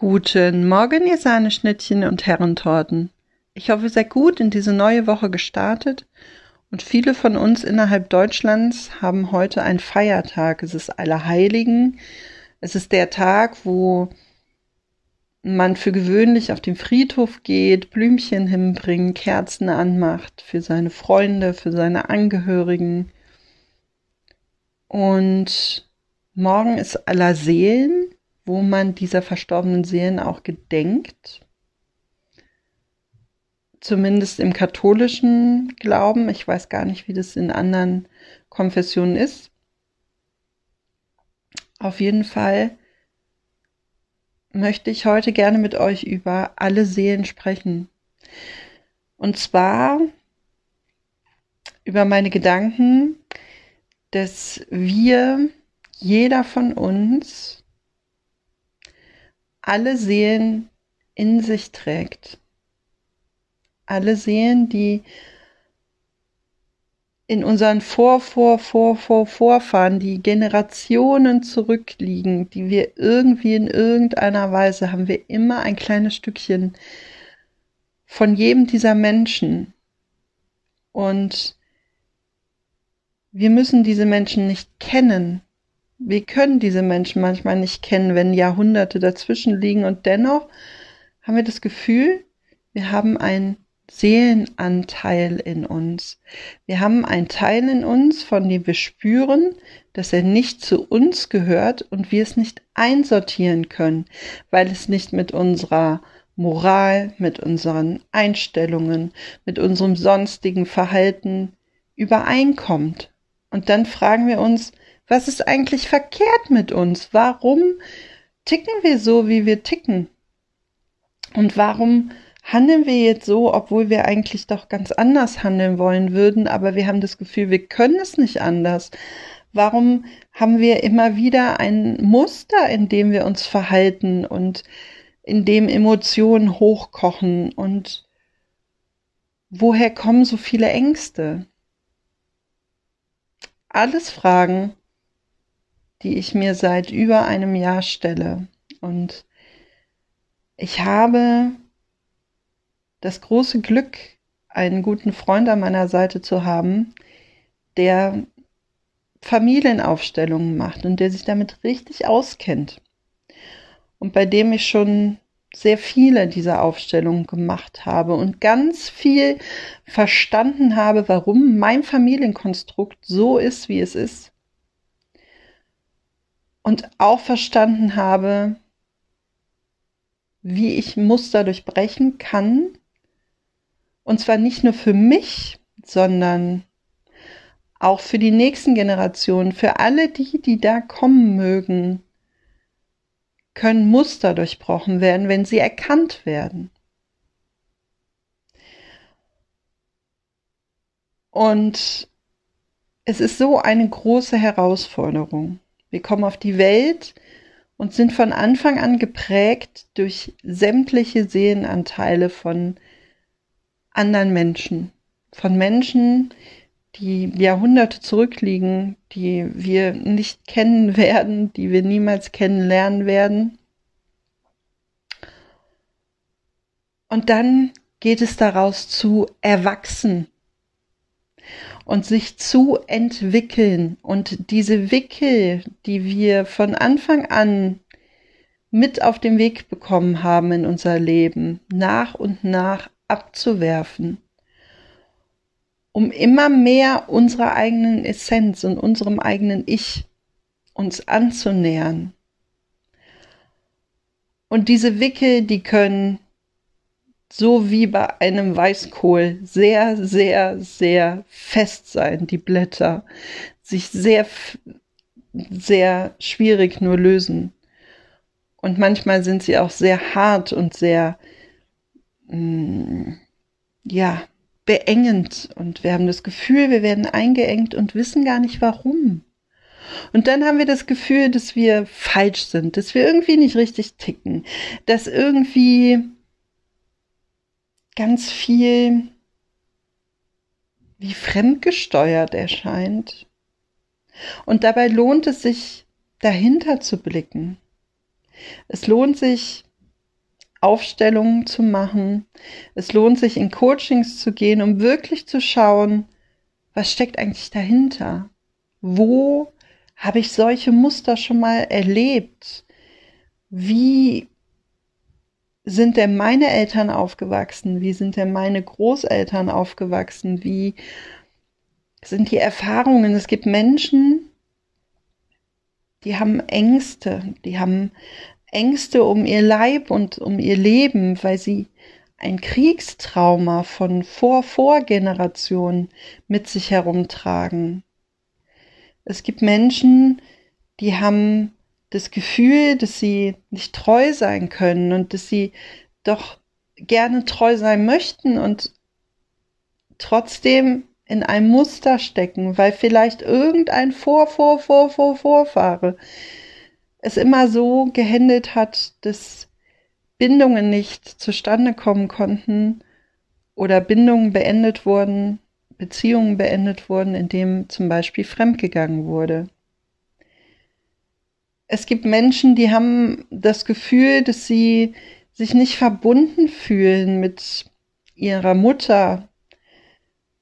Guten Morgen, ihr Sahneschnittchen und Herrentorten. Ich hoffe, ihr seid gut in diese neue Woche gestartet und viele von uns innerhalb Deutschlands haben heute einen Feiertag. Es ist Allerheiligen. Es ist der Tag, wo man für gewöhnlich auf den Friedhof geht, Blümchen hinbringt, Kerzen anmacht für seine Freunde, für seine Angehörigen. Und morgen ist Allerseelen, wo man dieser verstorbenen Seelen auch gedenkt. Zumindest im katholischen Glauben. Ich weiß gar nicht, wie das in anderen Konfessionen ist. Auf jeden Fall möchte ich heute gerne mit euch über alle Seelen sprechen. Und zwar über meine Gedanken, dass wir, jeder von uns, alle Seelen in sich trägt. Alle Seelen, die in unseren Vor, Vor, Vor, Vor, Vorfahren, die Generationen zurückliegen, die wir irgendwie in irgendeiner Weise haben wir immer ein kleines Stückchen von jedem dieser Menschen. Und wir müssen diese Menschen nicht kennen. Wir können diese Menschen manchmal nicht kennen, wenn Jahrhunderte dazwischen liegen und dennoch haben wir das Gefühl, wir haben ein Seelenanteil in uns. Wir haben einen Teil in uns, von dem wir spüren, dass er nicht zu uns gehört und wir es nicht einsortieren können, weil es nicht mit unserer Moral, mit unseren Einstellungen, mit unserem sonstigen Verhalten übereinkommt. Und dann fragen wir uns, was ist eigentlich verkehrt mit uns? Warum ticken wir so, wie wir ticken? Und warum handeln wir jetzt so, obwohl wir eigentlich doch ganz anders handeln wollen würden, aber wir haben das Gefühl, wir können es nicht anders. Warum haben wir immer wieder ein Muster, in dem wir uns verhalten und in dem Emotionen hochkochen und woher kommen so viele Ängste? Alles Fragen, die ich mir seit über einem Jahr stelle. Und ich habe das große Glück, einen guten Freund an meiner Seite zu haben, der Familienaufstellungen macht und der sich damit richtig auskennt. Und bei dem ich schon sehr viele dieser Aufstellungen gemacht habe und ganz viel verstanden habe, warum mein Familienkonstrukt so ist, wie es ist. Und auch verstanden habe, wie ich Muster durchbrechen kann und zwar nicht nur für mich, sondern auch für die nächsten Generationen, für alle die, die da kommen mögen, können Muster durchbrochen werden, wenn sie erkannt werden. Und es ist so eine große Herausforderung. Wir kommen auf die Welt und sind von Anfang an geprägt durch sämtliche Seelenanteile von anderen Menschen, von Menschen, die Jahrhunderte zurückliegen, die wir nicht kennen werden, die wir niemals kennenlernen werden. Und dann geht es daraus zu erwachsen und sich zu entwickeln und diese Wickel, die wir von Anfang an mit auf den Weg bekommen haben in unser Leben, nach und nach abzuwerfen, um immer mehr unserer eigenen Essenz und unserem eigenen Ich uns anzunähern. Und diese Wickel, die können so wie bei einem Weißkohl sehr, sehr, sehr fest sein, die Blätter, sich sehr, sehr schwierig nur lösen. Und manchmal sind sie auch sehr hart und sehr Mm, ja, beengend und wir haben das Gefühl, wir werden eingeengt und wissen gar nicht warum. Und dann haben wir das Gefühl, dass wir falsch sind, dass wir irgendwie nicht richtig ticken, dass irgendwie ganz viel wie fremdgesteuert erscheint. Und dabei lohnt es sich, dahinter zu blicken. Es lohnt sich, Aufstellungen zu machen. Es lohnt sich, in Coachings zu gehen, um wirklich zu schauen, was steckt eigentlich dahinter? Wo habe ich solche Muster schon mal erlebt? Wie sind denn meine Eltern aufgewachsen? Wie sind denn meine Großeltern aufgewachsen? Wie sind die Erfahrungen? Es gibt Menschen, die haben Ängste, die haben Ängste um ihr Leib und um ihr Leben, weil sie ein Kriegstrauma von Vor-Vorgenerationen mit sich herumtragen. Es gibt Menschen, die haben das Gefühl, dass sie nicht treu sein können und dass sie doch gerne treu sein möchten und trotzdem in einem Muster stecken, weil vielleicht irgendein Vor, Vor, Vor, Vor, Vorfahre es immer so gehandelt hat, dass Bindungen nicht zustande kommen konnten oder Bindungen beendet wurden, Beziehungen beendet wurden, indem zum Beispiel fremdgegangen wurde. Es gibt Menschen, die haben das Gefühl, dass sie sich nicht verbunden fühlen mit ihrer Mutter.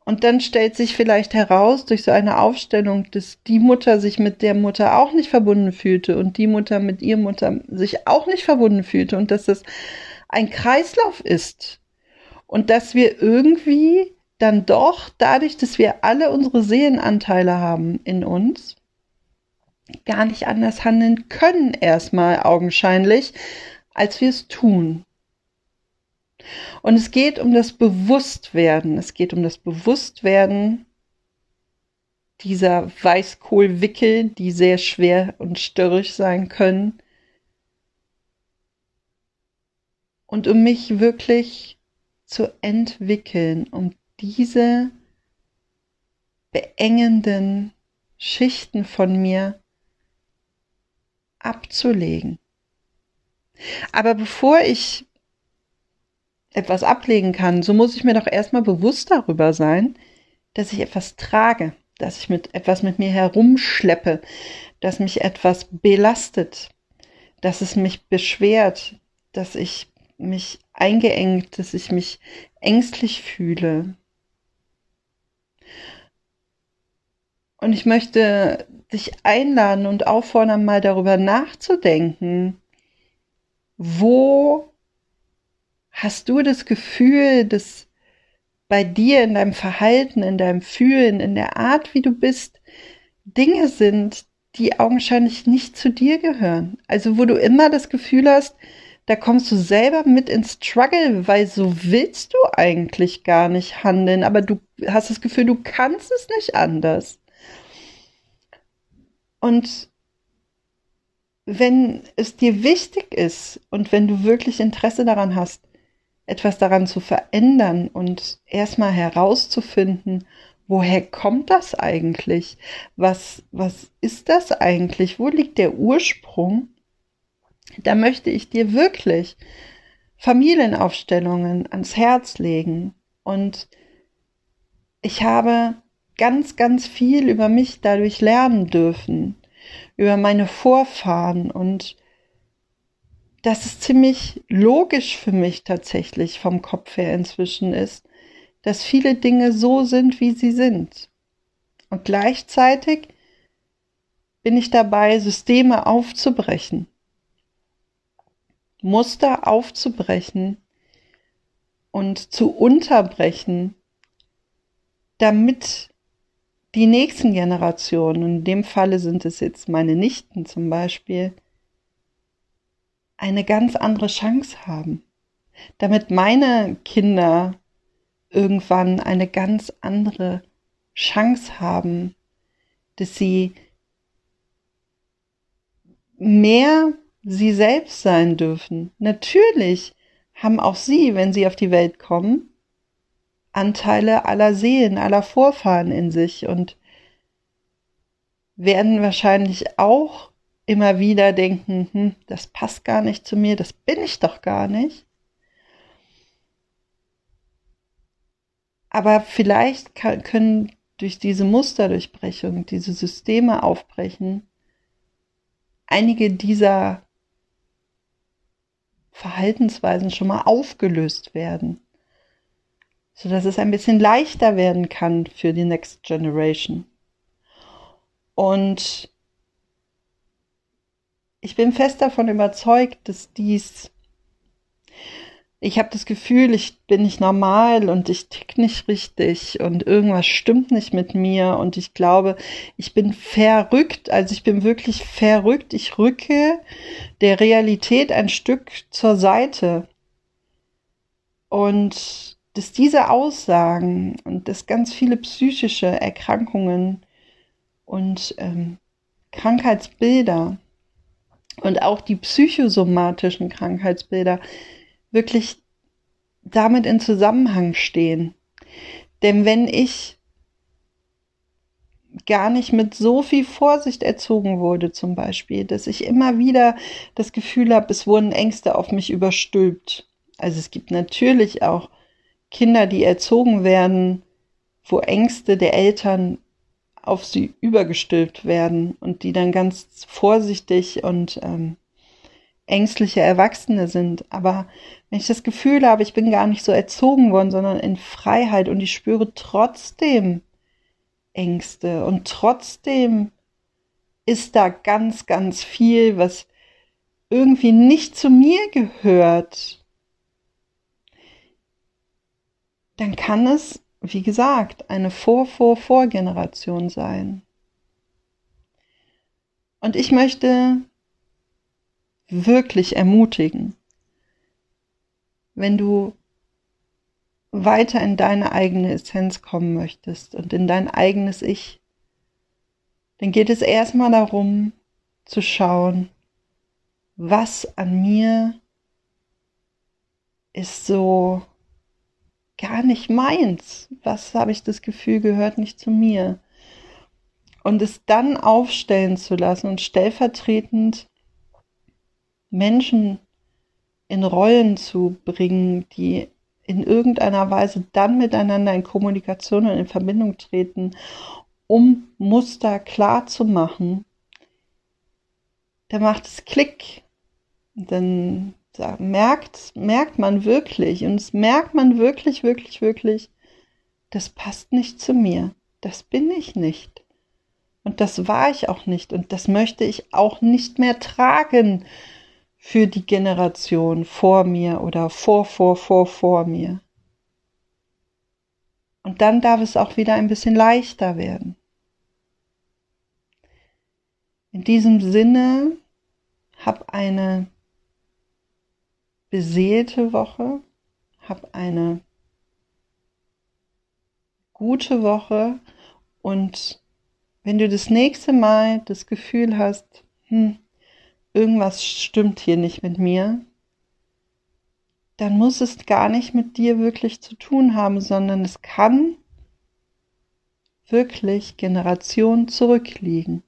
Und dann stellt sich vielleicht heraus durch so eine Aufstellung, dass die Mutter sich mit der Mutter auch nicht verbunden fühlte und die Mutter mit ihrer Mutter sich auch nicht verbunden fühlte und dass das ein Kreislauf ist und dass wir irgendwie dann doch dadurch, dass wir alle unsere Seelenanteile haben in uns, gar nicht anders handeln können, erstmal augenscheinlich, als wir es tun. Und es geht um das Bewusstwerden. Es geht um das Bewusstwerden dieser Weißkohlwickel, die sehr schwer und störrisch sein können. Und um mich wirklich zu entwickeln, um diese beengenden Schichten von mir abzulegen. Aber bevor ich etwas ablegen kann, so muss ich mir doch erstmal bewusst darüber sein, dass ich etwas trage, dass ich mit etwas mit mir herumschleppe, dass mich etwas belastet, dass es mich beschwert, dass ich mich eingeengt, dass ich mich ängstlich fühle. Und ich möchte dich einladen und auffordern, mal darüber nachzudenken, wo hast du das Gefühl, dass bei dir in deinem Verhalten, in deinem Fühlen, in der Art, wie du bist, Dinge sind, die augenscheinlich nicht zu dir gehören. Also wo du immer das Gefühl hast, da kommst du selber mit ins Struggle, weil so willst du eigentlich gar nicht handeln, aber du hast das Gefühl, du kannst es nicht anders. Und wenn es dir wichtig ist und wenn du wirklich Interesse daran hast, etwas daran zu verändern und erstmal herauszufinden, woher kommt das eigentlich? Was, was ist das eigentlich? Wo liegt der Ursprung? Da möchte ich dir wirklich Familienaufstellungen ans Herz legen und ich habe ganz, ganz viel über mich dadurch lernen dürfen, über meine Vorfahren und dass es ziemlich logisch für mich tatsächlich vom Kopf her inzwischen ist, dass viele Dinge so sind, wie sie sind. Und gleichzeitig bin ich dabei, Systeme aufzubrechen, Muster aufzubrechen und zu unterbrechen, damit die nächsten Generationen, in dem Falle sind es jetzt meine Nichten zum Beispiel, eine ganz andere Chance haben. Damit meine Kinder irgendwann eine ganz andere Chance haben, dass sie mehr sie selbst sein dürfen. Natürlich haben auch sie, wenn sie auf die Welt kommen, Anteile aller Seelen, aller Vorfahren in sich und werden wahrscheinlich auch immer wieder denken, hm, das passt gar nicht zu mir, das bin ich doch gar nicht. Aber vielleicht kann, können durch diese Musterdurchbrechung, diese Systeme aufbrechen, einige dieser Verhaltensweisen schon mal aufgelöst werden, sodass es ein bisschen leichter werden kann für die Next Generation. Und ich bin fest davon überzeugt, dass dies ich habe das Gefühl, ich bin nicht normal und ich tick nicht richtig und irgendwas stimmt nicht mit mir und ich glaube, ich bin verrückt, also ich bin wirklich verrückt, ich rücke der Realität ein Stück zur Seite. Und dass diese Aussagen und dass ganz viele psychische Erkrankungen und ähm, Krankheitsbilder und auch die psychosomatischen Krankheitsbilder wirklich damit in Zusammenhang stehen. Denn wenn ich gar nicht mit so viel Vorsicht erzogen wurde, zum Beispiel, dass ich immer wieder das Gefühl habe, es wurden Ängste auf mich überstülpt. Also es gibt natürlich auch Kinder, die erzogen werden, wo Ängste der Eltern auf sie übergestülpt werden und die dann ganz vorsichtig und ähm, ängstliche Erwachsene sind. Aber wenn ich das Gefühl habe, ich bin gar nicht so erzogen worden, sondern in Freiheit und ich spüre trotzdem Ängste und trotzdem ist da ganz, ganz viel, was irgendwie nicht zu mir gehört, dann kann es, wie gesagt, eine Vor-Vor-Vor-Generation sein. Und ich möchte wirklich ermutigen, wenn du weiter in deine eigene Essenz kommen möchtest und in dein eigenes Ich, dann geht es erstmal darum zu schauen, was an mir ist so gar nicht meins. Was habe ich das Gefühl gehört nicht zu mir? Und es dann aufstellen zu lassen und stellvertretend Menschen in Rollen zu bringen, die in irgendeiner Weise dann miteinander in Kommunikation und in Verbindung treten, um Muster klar zu machen, da macht es Klick. Dann merkt, merkt man wirklich, und es merkt man wirklich, wirklich, wirklich, das passt nicht zu mir. Das bin ich nicht. Und das war ich auch nicht. Und das möchte ich auch nicht mehr tragen für die Generation vor mir oder vor, vor, vor, vor mir. Und dann darf es auch wieder ein bisschen leichter werden. In diesem Sinne, hab eine beseelte Woche, hab eine gute Woche und wenn du das nächste Mal das Gefühl hast, hm, irgendwas stimmt hier nicht mit mir, dann muss es gar nicht mit dir wirklich zu tun haben, sondern es kann wirklich Generationen zurückliegen.